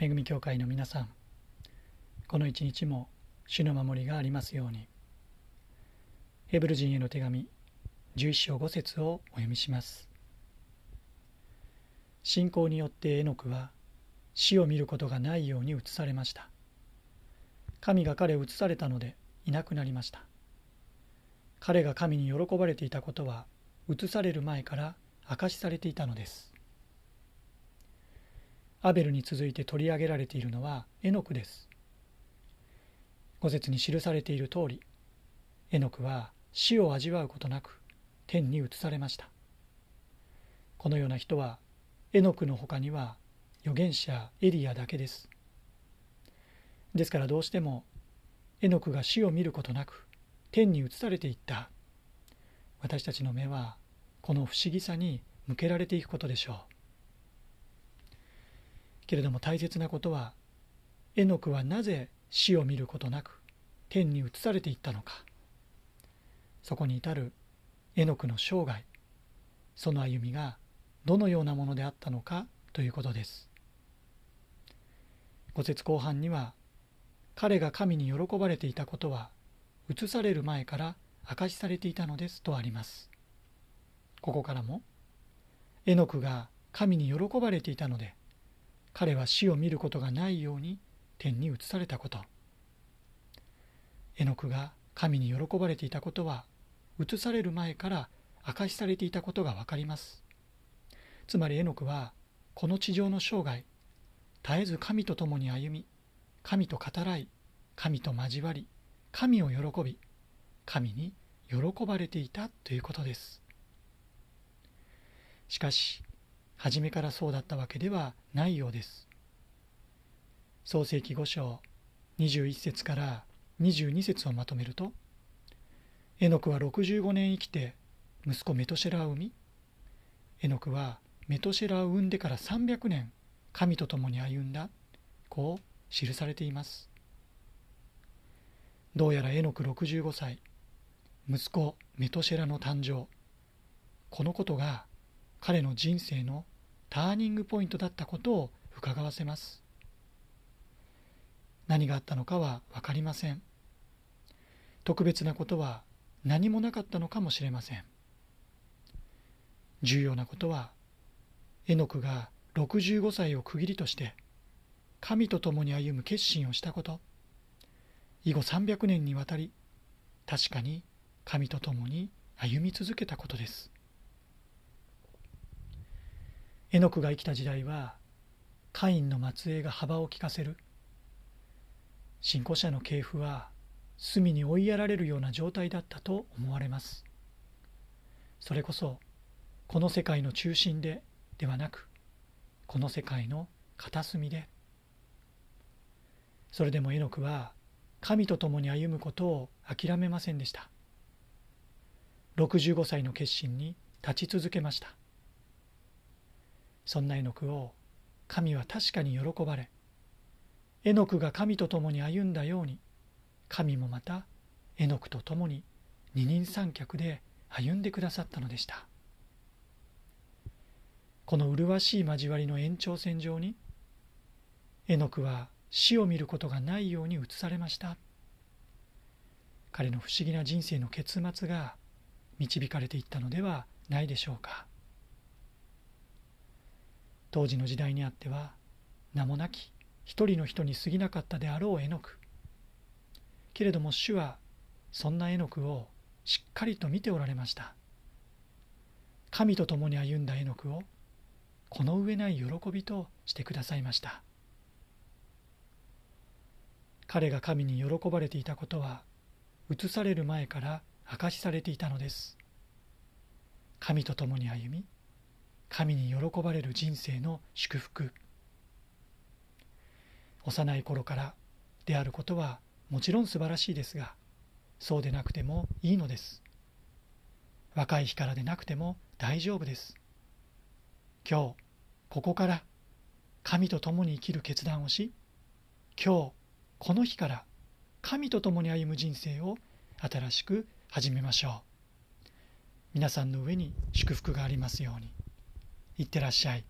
恵み教会の皆さんこの一日も主の守りがありますようにヘブル人への手紙11章5節をお読みします。信仰によってエノクは死を見ることがないように移されました。神が彼を移されたのでいなくなりました。彼が神に喜ばれていたことは移される前から明かしされていたのです。アベルに続いて取り上げられているのはエノクです。五節に記されている通りエノクは死を味わうことなく天に移されました。このような人はエノクの他には預言者エリアだけです。ですからどうしてもエノクが死を見ることなく天に移されていった。私たちの目はこの不思議さに向けられていくことでしょう。けれども大切なことはエノクはなぜ死を見ることなく天に移されていったのか。そこに至るエノクの生涯その歩みがどのようなものであったのかということです。五節後半には彼が神に喜ばれていたことは移される前から明かしされていたのですとあります。ここからもエノクが神に喜ばれていたので彼は死を見ることがないように天に移されたこと。エノクが神に喜ばれていたことは移される前から明かしされていたことがわかります。つまりエノクはこの地上の生涯絶えず神と共に歩み神と語らい神と交わり神を喜び神に喜ばれていたということです。しかし初めからそうだったわけではないようです。創世記5章21節から22節をまとめるとエノクは65年生きて息子メトシェラを産みエノクはメトシェラを産んでから300年神と共に歩んだこう記されていますどうやらエノク65歳息子メトシェラの誕生このことが彼の人生のターニングポイントだったことを伺わせます。何があったのかは分かりません。特別なことは何もなかったのかもしれません。重要なことはエノクが65歳を区切りとして神と共に歩む決心をしたこと。以後300年にわたり確かに神と共に歩み続けたことです。エノクが生きた時代はカインの末裔が幅を利かせる。信仰者の系譜は隅に追いやられるような状態だったと思われます。それこそこの世界の中心でではなくこの世界の片隅で。それでもエノクは神と共に歩むことを諦めませんでした。65歳の決心に立ち続けました。そんな絵の具を神は確かに喜ばれ絵の具が神と共に歩んだように神もまた絵の具と共に二人三脚で歩んでくださったのでした。この麗しい交わりの延長線上に絵の具は死を見ることがないように移されました。彼の不思議な人生の結末が導かれていったのではないでしょうか。当時の時代にあっては名もなき一人の人に過ぎなかったであろう絵の具。けれども主はそんな絵の具をしっかりと見ておられました。神と共に歩んだ絵の具をこの上ない喜びとしてくださいました。彼が神に喜ばれていたことは移される前から明かしされていたのです。神と共に歩み神に喜ばれる人生の祝福。幼い頃からであることはもちろん素晴らしいですがそうでなくてもいいのです。若い日からでなくても大丈夫です。今日ここから神と共に生きる決断をし今日この日から神と共に歩む人生を新しく始めましょう。皆さんの上に祝福がありますように。いってらっしゃい。